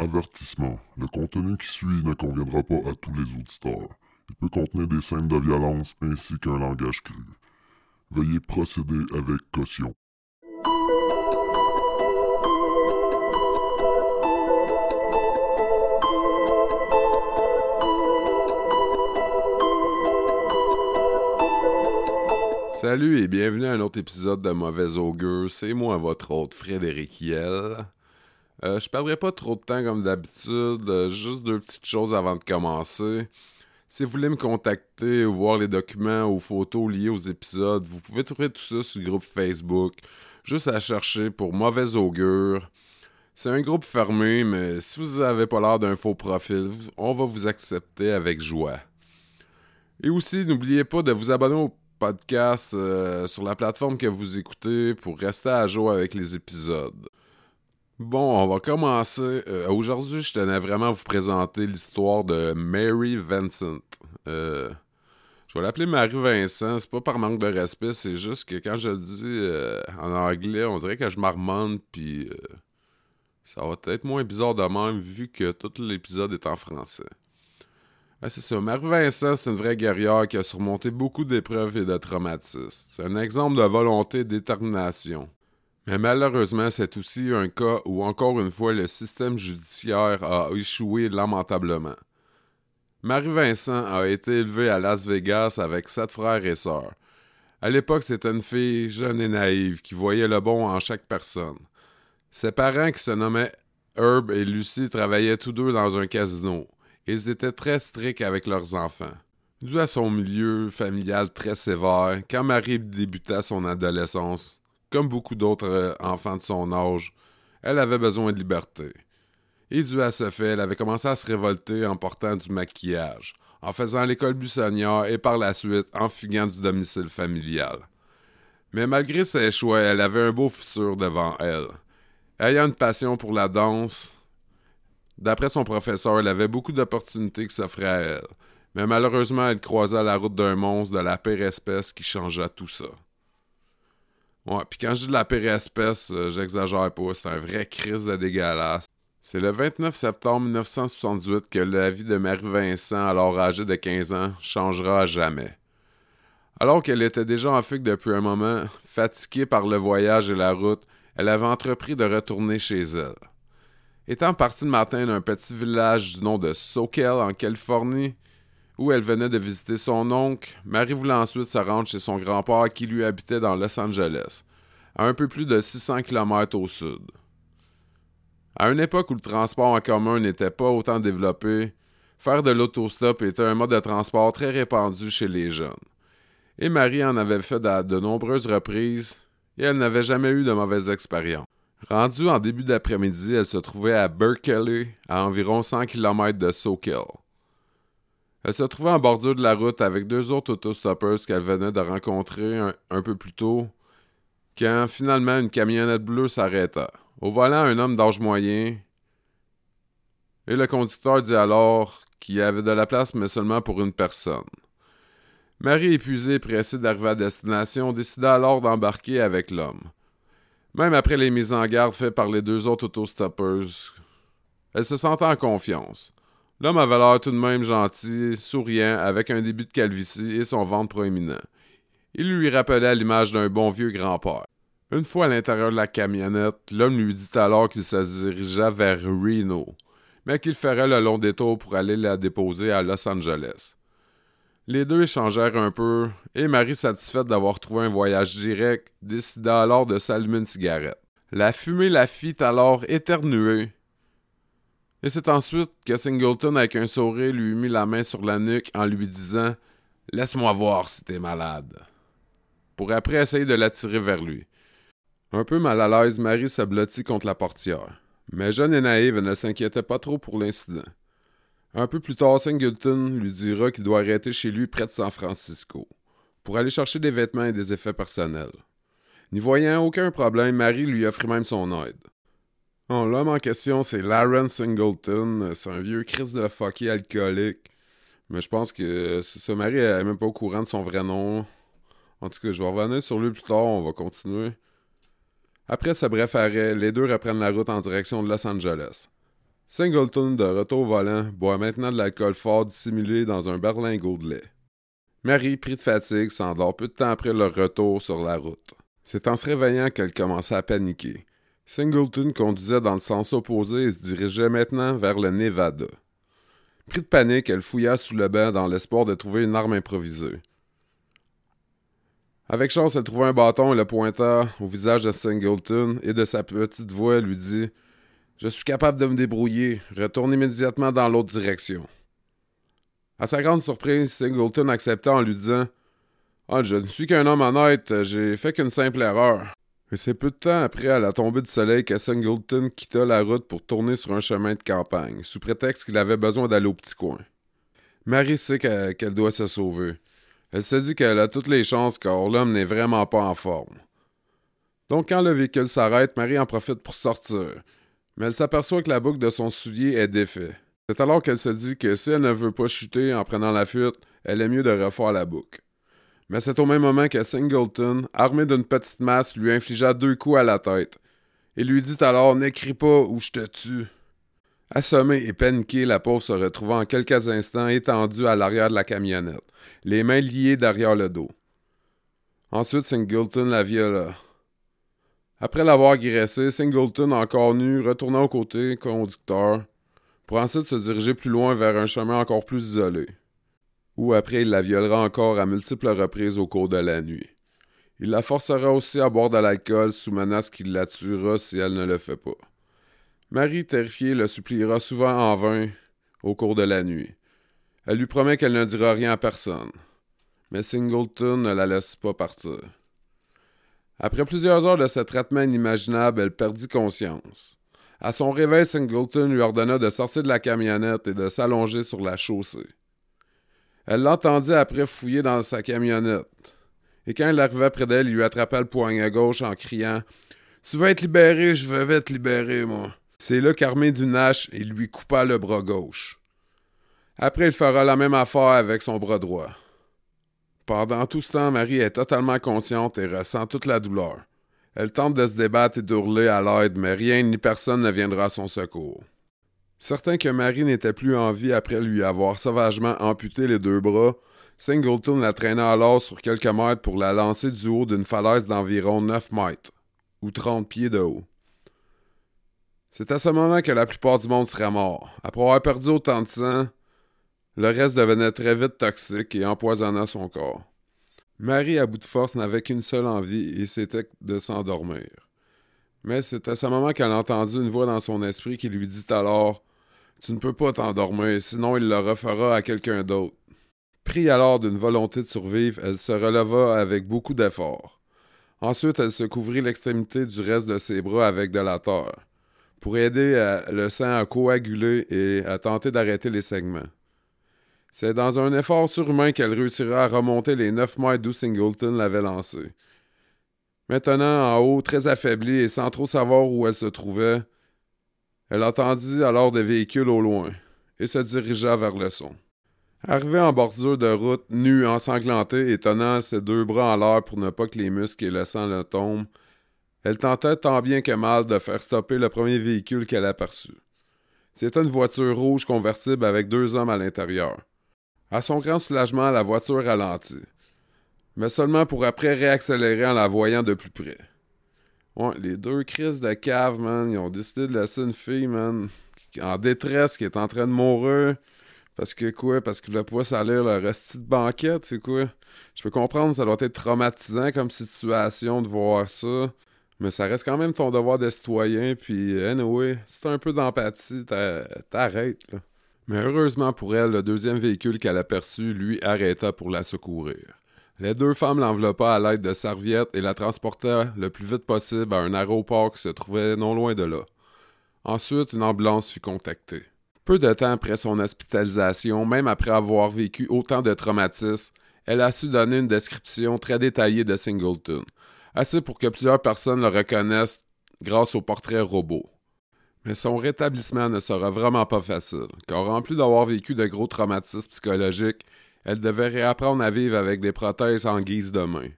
Avertissement. Le contenu qui suit ne conviendra pas à tous les auditeurs. Il peut contenir des scènes de violence ainsi qu'un langage cru. Veuillez procéder avec caution. Salut et bienvenue à un autre épisode de Mauvais Augure. C'est moi, votre hôte Frédéric Hiel. Euh, je perdrai pas trop de temps comme d'habitude. euh, juste deux petites choses avant de commencer. Si vous voulez me contacter ou voir les documents ou photos liés aux épisodes, vous pouvez trouver tout ça sur le groupe Facebook. Juste à chercher pour Mauvais Augure. C'est un groupe fermé, mais si vous avez pas l'air d'un faux profil, on va vous accepter avec joie. Et aussi, n'oubliez pas de vous abonner au podcast euh, sur la plateforme que vous écoutez pour rester à jour avec les épisodes. Bon, on va commencer. Euh, Aujourd'hui, je tenais vraiment à vous présenter l'histoire de Mary Vincent. Euh, je vais l'appeler Marie Vincent, c'est pas par manque de respect, c'est juste que quand je le dis euh, en anglais, on dirait que je marmonne, puis ça va être moins bizarre de même vu que tout l'épisode est en français. Ouais, c'est ça. Marie-Vincent, c'est une vraie guerrière qui a surmonté beaucoup d'épreuves et de traumatismes. C'est un exemple de volonté et détermination. Mais malheureusement, c'est aussi un cas où, encore une fois, le système judiciaire a échoué lamentablement. Marie-Vincent a été élevée à Las Vegas avec sept frères et sœurs. À l'époque, c'était une fille jeune et naïve qui voyait le bon en chaque personne. Ses parents, qui se nommaient Herb et Lucie, travaillaient tous deux dans un casino. Ils étaient très stricts avec leurs enfants. Dû à son milieu familial très sévère, quand Marie débuta son adolescence, comme beaucoup d'autres euh, enfants de son âge, elle avait besoin de liberté. Et dû à ce fait, elle avait commencé à se révolter en portant du maquillage, en faisant l'école buissonnière et par la suite en fuguant du domicile familial. Mais malgré ses choix, elle avait un beau futur devant elle. Ayant une passion pour la danse, D'après son professeur, elle avait beaucoup d'opportunités qui s'offraient à elle. Mais malheureusement, elle croisa la route d'un monstre de la pire espèce qui changea tout ça. Ouais, puis quand je dis de la pire espèce, euh, j'exagère pas, c'est un vrai crise de dégueulasse. C'est le 29 septembre 1978 que la vie de Marie-Vincent, alors âgée de 15 ans, changera à jamais. Alors qu'elle était déjà en fugue depuis un moment, fatiguée par le voyage et la route, elle avait entrepris de retourner chez elle. Étant partie le matin d'un petit village du nom de Soquel en Californie, où elle venait de visiter son oncle, Marie voulait ensuite se rendre chez son grand-père qui lui habitait dans Los Angeles, à un peu plus de 600 km au sud. À une époque où le transport en commun n'était pas autant développé, faire de l'autostop était un mode de transport très répandu chez les jeunes. Et Marie en avait fait à de nombreuses reprises, et elle n'avait jamais eu de mauvaises expériences. Rendue en début d'après-midi, elle se trouvait à Berkeley, à environ 100 km de Soquel. Elle se trouvait en bordure de la route avec deux autres autostoppers qu'elle venait de rencontrer un, peu plus tôt, quand finalement une camionnette bleue s'arrêta. Au volant, un homme d'âge moyen, et le conducteur dit alors qu'il y avait de la place, mais seulement pour une personne. Marie, épuisée et pressée d'arriver à destination, décida alors d'embarquer avec l'homme. Même après les mises en garde faites par les deux autres autostoppers, elle se sentait en confiance. L'homme avait l'air tout de même gentil, souriant, avec un début de calvitie et son ventre proéminent. Il lui rappelait l'image d'un bon vieux grand-père. Une fois à l'intérieur de la camionnette, l'homme lui dit alors qu'il se dirigeait vers Reno, mais qu'il ferait le long détour pour aller la déposer à Los Angeles. Les deux échangèrent un peu, et Marie, satisfaite d'avoir trouvé un voyage direct, décida alors de s'allumer une cigarette. La fumée la fit alors éternuer. Et c'est ensuite que Singleton, avec un sourire, lui mit la main sur la nuque en lui disant Laisse-moi voir si t'es malade. Pour après essayer de l'attirer vers lui. Un peu mal à l'aise, Marie se blottit contre la portière. Mais jeune et naïve, elle ne s'inquiétait pas trop pour l'incident. Un peu plus tard, Singleton lui dira qu'il doit arrêter chez lui près de San Francisco pour aller chercher des vêtements et des effets personnels. N'y voyant aucun problème, Marie lui offrit même son aide. L'homme en question, c'est Laren Singleton. C'est un vieux Christ de fucké alcoolique. Mais je pense que ce Marie est même pas au courant de son vrai nom. En tout cas, je vais revenir sur lui plus tard, on va continuer. Après ce bref arrêt, les deux reprennent la route en direction de Los Angeles. Singleton, de retour au volant, boit maintenant de l'alcool fort dissimulé dans un berlingot de lait. Marie, pris de fatigue, s'endort peu de temps après leur retour sur la route. C'est en se réveillant qu'elle commença à paniquer. Singleton conduisait dans le sens opposé et se dirigeait maintenant vers le Nevada. Pris de panique, elle fouilla sous le banc dans l'espoir de trouver une arme improvisée. Avec chance, elle trouva un bâton et le pointa au visage de Singleton et de sa petite voix elle lui dit Je suis capable de me débrouiller. Retourne immédiatement dans l'autre direction. À sa grande surprise, Singleton accepta en lui disant Ah, je ne suis qu'un homme honnête, j'ai fait qu'une simple erreur. Et c'est peu de temps après, à la tombée du soleil, que Singleton quitta la route pour tourner sur un chemin de campagne, sous prétexte qu'il avait besoin d'aller au petit coin. Marie sait qu'elle doit se sauver. Elle se dit qu'elle a toutes les chances car l'homme n'est vraiment pas en forme. Donc quand le véhicule s'arrête, Marie en profite pour sortir, mais elle s'aperçoit que la boucle de son soulier est défaite. C'est alors qu'elle se dit que si elle ne veut pas chuter en prenant la fuite, elle est mieux de refaire la boucle. Mais c'est au même moment que Singleton, armé d'une petite masse, lui infligea deux coups à la tête. Il lui dit alors N'écris pas ou je te tue. Assommée et paniquée, la pauvre se retrouva en quelques instants étendue à l'arrière de la camionnette, les mains liées derrière le dos. Ensuite, Singleton la viola. Après l'avoir agressée, Singleton, encore nu, retourna au côté conducteur pour ensuite se diriger plus loin vers un chemin encore plus isolé, où après il la violera encore à multiples reprises au cours de la nuit. Il la forcera aussi à boire de l'alcool sous menace qu'il la tuera si elle ne le fait pas. Marie, terrifiée, le suppliera souvent en vain au cours de la nuit. Elle lui promet qu'elle ne dira rien à personne. Mais Singleton ne la laisse pas partir. Après plusieurs heures de ce traitement inimaginable, elle perdit conscience. À son réveil, Singleton lui ordonna de sortir de la camionnette et de s'allonger sur la chaussée. Elle l'entendit après fouiller dans sa camionnette. Et quand elle arriva près d'elle, il lui attrapa le poignet gauche en criant Tu vas être libéré, je vais être libéré, moi. C'est là qu'armé d'une hache, il lui coupa le bras gauche. Après, il fera la même affaire avec son bras droit. Pendant tout ce temps, Marie est totalement consciente et ressent toute la douleur. Elle tente de se débattre et d'hurler à l'aide, mais rien ni personne ne viendra à son secours. Certain que Marie n'était plus en vie après lui avoir sauvagement amputé les deux bras, Singleton la traîna alors sur quelques mètres pour la lancer du haut d'une falaise d'environ 9 mètres, ou 30 pieds de haut. C'est à ce moment que la plupart du monde serait mort. Après avoir perdu autant de sang, le reste devenait très vite toxique et empoisonna son corps. Marie, à bout de force, n'avait qu'une seule envie, et c'était de s'endormir. Mais c'est à ce moment qu'elle entendit une voix dans son esprit qui lui dit alors Tu ne peux pas t'endormir, sinon il le refera à quelqu'un d'autre. Pris alors d'une volonté de survivre, elle se releva avec beaucoup d'efforts. Ensuite, elle se couvrit l'extrémité du reste de ses bras avec de la terre pour aider le sang à coaguler et à tenter d'arrêter les segments. C'est dans un effort surhumain qu'elle réussira à remonter les neuf mètres d'où Singleton l'avait lancé. Maintenant, en haut, très affaiblie et sans trop savoir où elle se trouvait, elle entendit alors des véhicules au loin et se dirigea vers le son. Arrivée en bordure de route, nue, ensanglantée et tenant ses deux bras en l'air pour ne pas que les muscles et le sang le tombent, elle tentait tant bien que mal de faire stopper le premier véhicule qu'elle aperçut. C'était une voiture rouge convertible avec deux hommes à l'intérieur. À son grand soulagement, la voiture ralentit, mais seulement pour après réaccélérer en la voyant de plus près. Les deux crises de cave, man, ils ont décidé de laisser une fille, man, en détresse, qui est en train de mourir. Parce que quoi? Parce qu'il voulait pas salir le reste de banquette, c'est quoi? Je peux comprendre, ça doit être traumatisant comme situation de voir ça. Mais ça reste quand même ton devoir de citoyen, puis anyway, si t'as un peu d'empathie, t'arrêtes, là. Mais heureusement pour elle, le deuxième véhicule qu'elle aperçut, lui, arrêta pour la secourir. Les deux femmes l'enveloppa à l'aide de serviettes et la transporta le plus vite possible à un aéroport qui se trouvait non loin de là. Ensuite, une ambulance fut contactée. Peu de temps après son hospitalisation, même après avoir vécu autant de traumatismes, elle a su donner une description très détaillée de Singleton, assez pour que plusieurs personnes le reconnaissent grâce au portrait robot. Mais son rétablissement ne sera vraiment pas facile, car en plus d'avoir vécu de gros traumatismes psychologiques, elle devait réapprendre à vivre avec des prothèses en guise de main.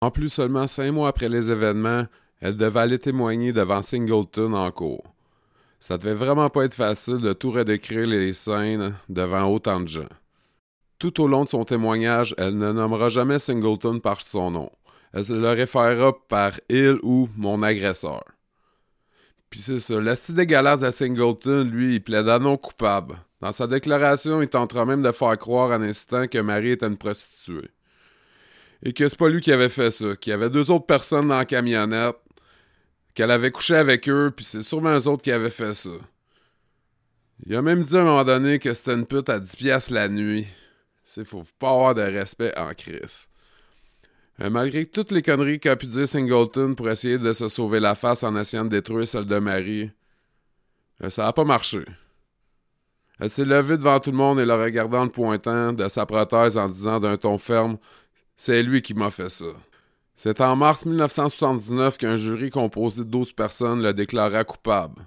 En plus, seulement cinq mois après les événements, elle devait aller témoigner devant Singleton en cours. Ça devait vraiment pas être facile de tout redécrire les scènes devant autant de gens. Tout au long de son témoignage, elle ne nommera jamais Singleton par son nom. Elle se le référera par il ou mon agresseur. Puis c'est ça, l'asti dégueulasse à Singleton, lui, il plaida non coupable. Dans sa déclaration, il tentera même de faire croire un instant que Marie était une prostituée. Et que c'est pas lui qui avait fait ça, qu'il y avait deux autres personnes dans la camionnette, qu'elle avait couché avec eux, puis c'est sûrement eux autres qui avaient fait ça. Il a même dit à un moment donné que c'était une pute à 10 piastres la nuit. C'est faut pas avoir de respect en crise. Euh, malgré toutes les conneries qu'a pu dire Singleton pour essayer de se sauver la face en essayant de détruire celle de Marie, euh, ça a pas marché. Elle s'est levée devant tout le monde et le regardant le pointant de sa prothèse en disant d'un ton ferme C'est lui qui m'a fait ça. C'est en mars 1979 qu'un jury composé de 12 personnes le déclara coupable.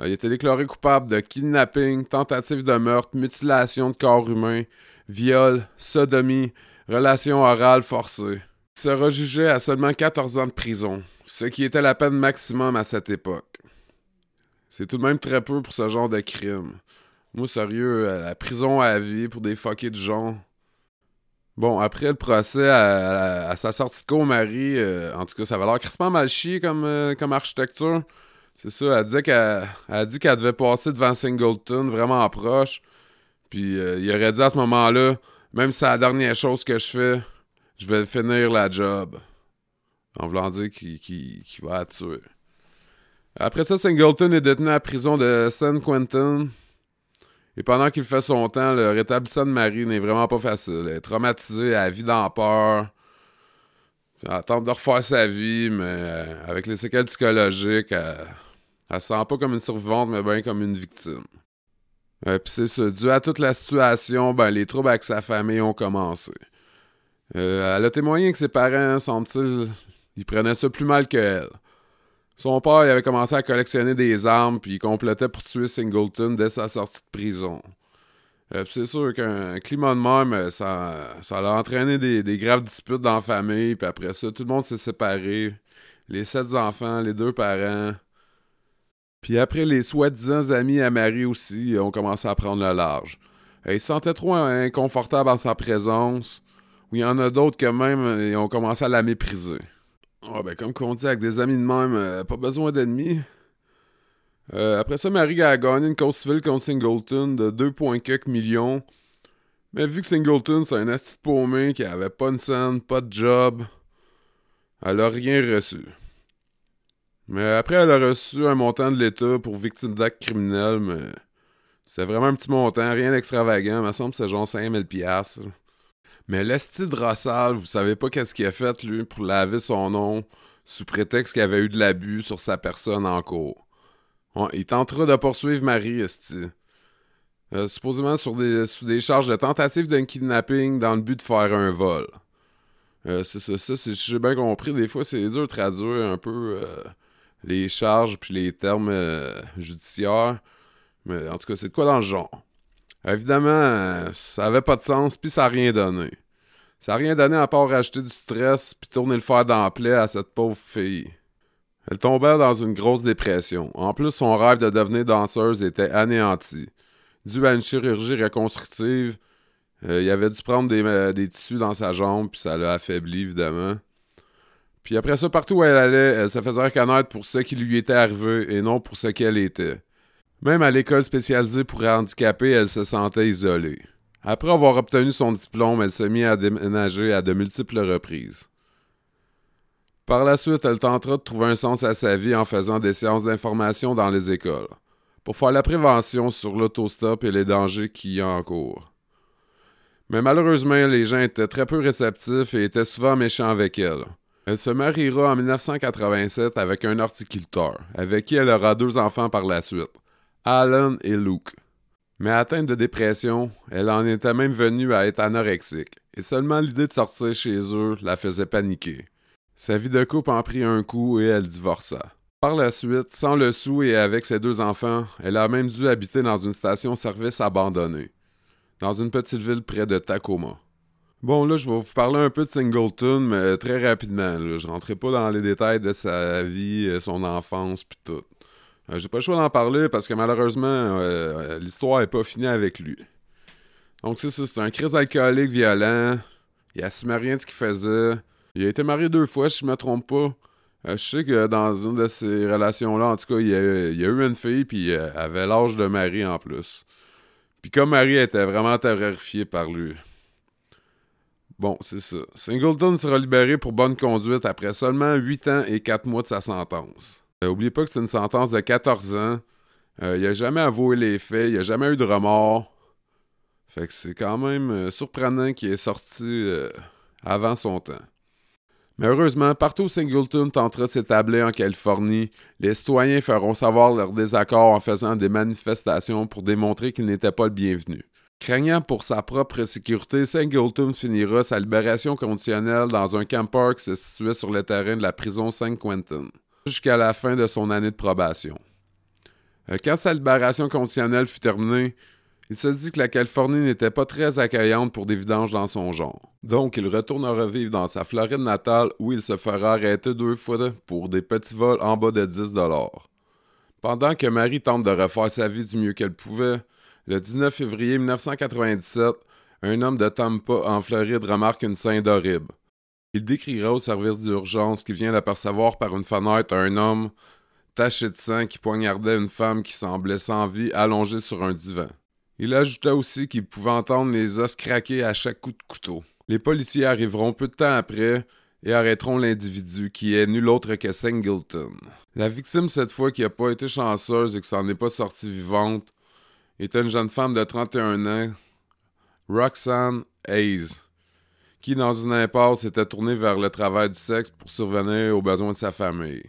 Euh, il était déclaré coupable de kidnapping, tentative de meurtre, mutilation de corps humain, viol, sodomie, relation orale forcée. Il sera jugé à seulement 14 ans de prison, ce qui était la peine maximum à cette époque. C'est tout de même très peu pour ce genre de crime. Moi, sérieux, euh, la prison à vie pour des fuckés de gens. Bon, après le procès, à, sa sortie de cour, Marie, euh, en tout cas, ça va l'air crispement mal chier comme, euh, comme architecture. C'est ça, elle disait qu'elle a dit qu'elle devait passer devant Singleton vraiment proche. Puis il aurait dit à ce moment-là même si c'est la dernière chose que je fais, je vais finir la job. En voulant dire qu'il va la tuer. Après ça, Singleton est détenu à la prison de San Quentin. Et pendant qu'il fait son temps, le rétablissement de Marie n'est vraiment pas facile. Elle est traumatisée, elle vit dans peur. Elle tente de refaire sa vie, mais euh, avec les séquelles psychologiques, elle, elle se sent pas comme une survivante, mais bien comme une victime. Euh, Puis c'est ça, dû à toute la situation, ben, les troubles avec sa famille ont commencé. Euh, elle a témoigné que ses parents, semble-t-il, ils prenaient ça plus mal qu'elle. Son père avait commencé à collectionner des armes, puis il complétait pour tuer Singleton dès sa sortie de prison. Euh, c'est sûr qu'un climat de euh, ça, a entraîné des, graves disputes dans la famille, puis après ça, tout le monde s'est séparé. Les sept enfants, les deux parents. Puis après, les soi-disant amis à Marie aussi ont commencé à prendre le large. Ils se sentaient trop inconfortables en sa présence. Il y en a d'autres que même ils ont commencé à la mépriser. Oh, ben, comme qu'on dit avec des amis de même, euh, pas besoin d'ennemis. Euh, après ça, Marie a gagné une cause civile contre Singleton de 2,4 millions. Mais vu que Singleton, c'est un asti paumé qui avait pas de scène, pas de job, elle a rien reçu. Mais après, elle a reçu un montant de l'État pour victime d'actes criminels, mais c'est vraiment un petit montant, rien d'extravagant. Il me semble que c'est genre 5000 pièces. Mais l'esti de Rossal, vous savez pas qu'est-ce qu'il a fait, lui, pour laver son nom sous prétexte qu'il avait eu de l'abus sur sa personne en cours. il tentera de poursuivre Marie, esti. Euh, supposément sur des, sous des charges de tentative d'un kidnapping dans le but de faire un vol. Euh, c'est ça, ça j'ai bien compris, des fois c'est dur de traduire un peu euh, les charges puis les termes euh, judiciaires. Mais en tout cas, c'est de quoi dans le genre. Évidemment, euh, ça avait pas de sens, puis ça a rien donné. Ça a rien donné à part rajouter du stress puis tourner le fer dans la plaie à cette pauvre fille. Elle tombait dans une grosse dépression. En plus, son rêve de devenir danseuse était anéanti. Dû à une chirurgie reconstructive, euh, il avait dû prendre des, des tissus dans sa jambe, puis ça l'a affaibli, évidemment. Puis après ça, partout où elle allait, elle se faisait reconnaître pour ce qui lui était arrivé et non pour ce qu'elle était. Même à l'école spécialisée pour handicapés, elle se sentait isolée. Après avoir obtenu son diplôme, elle s'est mise à déménager à de multiples reprises. Par la suite, elle tentera de trouver un sens à sa vie en faisant des séances d'information dans les écoles, pour faire la prévention sur l'autostop et les dangers qui y a en cours. Mais malheureusement, les gens étaient très peu réceptifs et étaient souvent méchants avec elle. Elle se mariera en 1987 avec un horticulteur, avec qui elle aura deux enfants par la suite, Alan et Luke. Mais atteinte de dépression, elle en était même venue à être anorexique, et seulement l'idée de sortir chez eux la faisait paniquer. Sa vie de couple en prit un coup et elle divorça. Par la suite, sans le sou et avec ses deux enfants, elle a même dû habiter dans une station-service abandonnée, dans une petite ville près de Tacoma. Bon, là, je vais vous parler un peu de Singleton, mais très rapidement. Là. Je rentrerai pas dans les détails de sa vie, euh, son enfance, puis tout. Euh, J'ai pas le choix d'en parler parce que malheureusement, euh, l'histoire est pas finie avec lui. Donc c'est ça, c'est un crise alcoolique violent. Il assumait rien de ce qu'il faisait. Il a été marié deux fois, si je me trompe pas. Euh, je sais que dans une de ces relations-là, en tout cas, il a, il a eu une fille, puis elle avait l'âge de Marie en plus. Puis comme Marie était vraiment terrifiée par lui. Bon, c'est ça. Singleton sera libéré pour bonne conduite après seulement 8 ans et 4 mois de sa sentence. Euh, oubliez pas que c'est une sentence de 14 ans. Euh, il a jamais avoué les faits, il a jamais eu de remords. Fait que c'est quand même euh, surprenant qu'il est sorti euh, avant son temps. Mais heureusement, partout où Singleton tentera de s'établir en Californie, les citoyens feront savoir leur désaccord en faisant des manifestations pour démontrer qu'il n'était pas le bienvenu. Craignant pour sa propre sécurité, Singleton finira sa libération conditionnelle dans un camper qui se situait sur le terrain de la prison San Quentin, jusqu'à la fin de son année de probation. Euh, Quand sa libération conditionnelle fut terminée, il se dit que la Californie n'était pas très accueillante pour des vidanges dans son genre. Donc, il retournera vivre dans sa Floride natale où il se fera arrêter deux fois pour des petits vols en bas de 10 Pendant que Marie tente de refaire sa vie du mieux qu'elle pouvait, le 19 février 1997, un homme de Tampa en Floride remarque une scène horrible. Il décrira au service d'urgence qu'il vient d'apercevoir par une fenêtre un homme taché de sang qui poignardait une femme qui semblait sans vie allongée sur un divan. Il ajouta aussi qu'il pouvait entendre les os craquer à chaque coup de couteau. Les policiers arriveront peu de temps après et arrêteront l'individu qui est nul autre que Singleton. La victime cette fois qui n'a pas été chanceuse et qui s'en est pas sortie vivante était une jeune femme de 31 ans, Roxanne Hayes, qui dans une impasse était tournée vers le travail du sexe pour survenir aux besoins de sa famille.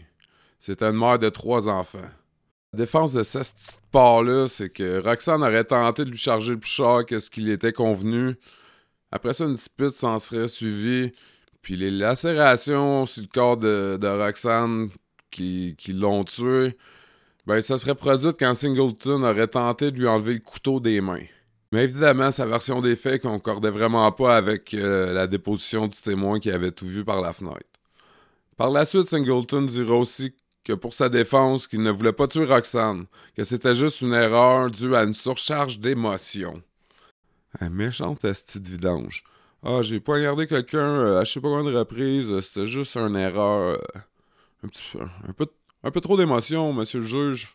C'était une mère de trois enfants. La défense de cette petite part-là, c'est que Roxanne aurait tenté de lui charger plus cher que ce qu'il était convenu. Après ça, une dispute s'en serait suivie. Puis les lacérations sur le corps de, Roxanne qui, l'ont tué, ben ça serait produit quand Singleton aurait tenté de lui enlever le couteau des mains. Mais évidemment, sa version des faits concordait vraiment pas avec euh, la déposition du témoin qui avait tout vu par la fenêtre. Par la suite, Singleton dira aussi que pour sa défense, qu'il ne voulait pas tuer Roxane, que c'était juste une erreur due à une surcharge d'émotions. Un méchant esti de vidange. Ah, j'ai poignardé quelqu'un euh, à je sais pas combien de reprises, euh, c'était juste une erreur. peu, un peu, trop d'émotions, monsieur le juge.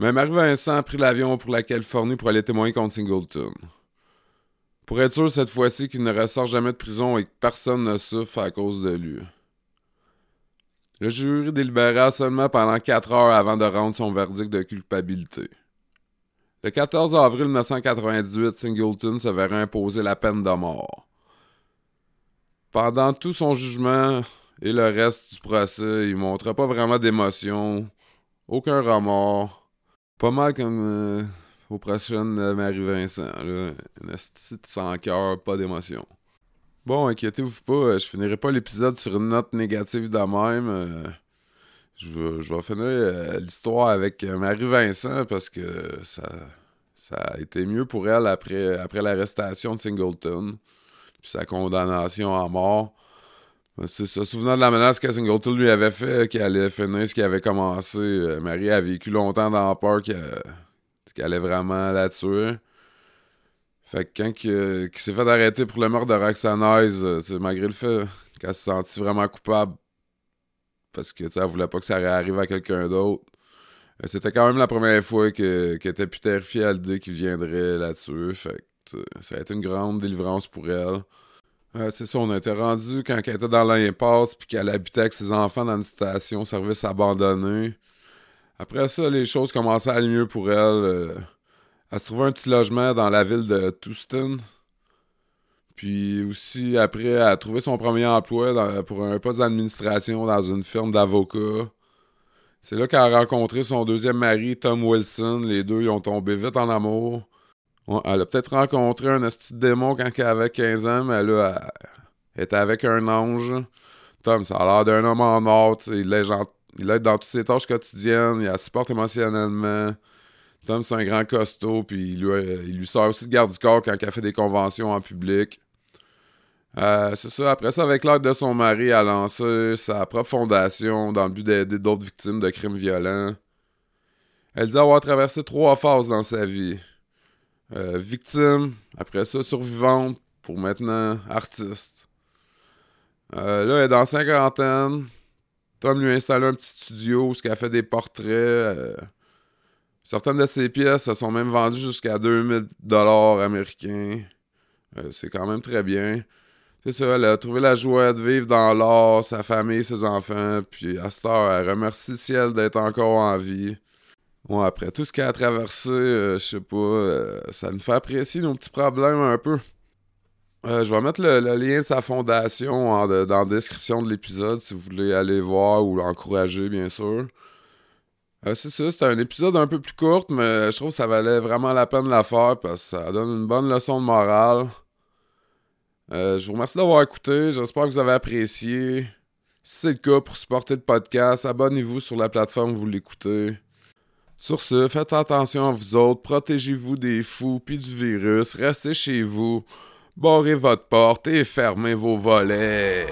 Mais Marie-Vincent a pris l'avion pour la Californie pour aller témoigner contre Singleton. Pour être sûr cette fois-ci qu'il ne ressort jamais de prison et que personne ne souffre à cause de lui. Le jury délibéra seulement pendant quatre heures avant de rendre son verdict de culpabilité. Le 14 avril 1998, Singleton se verra imposer la peine de mort. Pendant tout son jugement et le reste du procès, il montra pas vraiment d'émotion, aucun remords. Pas mal comme euh, aux prochaines de Marie-Vincent. Une esti de sans cœur, pas d'émotion. Bon, inquiétez-vous pas, euh, je finirai pas l'épisode sur une note négative de même. euh, je, vais, je vais finir euh, l'histoire avec euh, Marie-Vincent parce que ça, ça a été mieux pour elle après, après l'arrestation de Singleton puis sa condamnation à mort. Euh, C'est se souvenant de la menace que Singleton lui avait fait, qu'il allait finir ce qui avait commencé. euh, Marie a vécu longtemps dans la peur qu'elle qu'elle allait vraiment la tuer. Fait que quand qu'il qu'il s'est fait arrêter pour le meurtre de euh, sais, malgré le fait qu'elle se sentit vraiment coupable parce que elle voulait pas que ça arrive à quelqu'un d'autre. euh, C'était quand même la première fois que- qu'elle était plus terrifiée à l'idée qu'il viendrait tuer. Fait que ça a été une grande délivrance pour elle. Euh, c'est ça, on été rendu quand elle était dans l'impasse puis qu'elle habitait avec ses enfants dans une station service abandonnée. Après ça, les choses commençaient à aller mieux pour elle. euh, elle se trouvait un petit logement dans la ville de Houston. Puis aussi, après, elle a trouvé son premier emploi pour un poste d'administration dans une firme d'avocats. C'est là qu'elle a rencontré son deuxième mari, Tom Wilson. Les deux, ils ont tombé vite en amour. Elle a peut-être rencontré un de démon quand elle avait 15 ans, mais là, elle, était avec un ange. Tom, ça a l'air d'un homme en or. Il l'aide dans toutes ses tâches quotidiennes. Il la supporte émotionnellement. Tom, c'est un grand costaud, puis il lui, il lui sert aussi de garde du corps quand elle fait des conventions en public. Euh, c'est ça. Après ça, avec l'aide de son mari, elle a lancé sa propre fondation dans le but d'aider d'autres victimes de crimes violents. Elle dit avoir traversé trois phases dans sa vie. Euh, victime, après ça, survivante, pour maintenant, artiste. Euh, là, elle est dans cinquantaine. Tom lui a installé un petit studio où elle fait des portraits. Euh, certaines de ses pièces se sont même vendues jusqu'à 2000 dollars américains. C'est quand même très bien. C'est ça, elle a trouvé la joie de vivre dans l'art, sa famille, ses enfants. Puis à cette heure, elle remercie le ciel d'être encore en vie. Bon, après tout ce qu'elle a traversé, je sais pas, ça nous fait apprécier nos petits problèmes un peu. Euh, je vais mettre le, lien de sa fondation dans la description de l'épisode si vous voulez aller voir ou l'encourager, bien sûr. Euh, c'est ça, c'était un épisode un peu plus court, mais je trouve que ça valait vraiment la peine de la faire parce que ça donne une bonne leçon de morale. Euh, je vous remercie d'avoir écouté. J'espère que vous avez apprécié. Si c'est le cas, pour supporter le podcast, abonnez-vous sur la plateforme où vous l'écoutez. Sur ce, faites attention à vous autres, protégez-vous des fous puis du virus, restez chez vous. Barrez votre porte et fermez vos volets.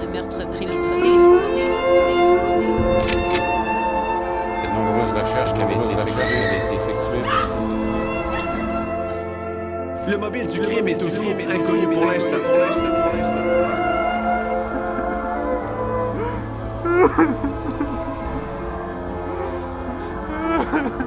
De meurtre prémédité. De nombreuses recherches qui avaient été effectuées. Le mobile du crime est toujours inconnu pour l'instant. Ha ha ha!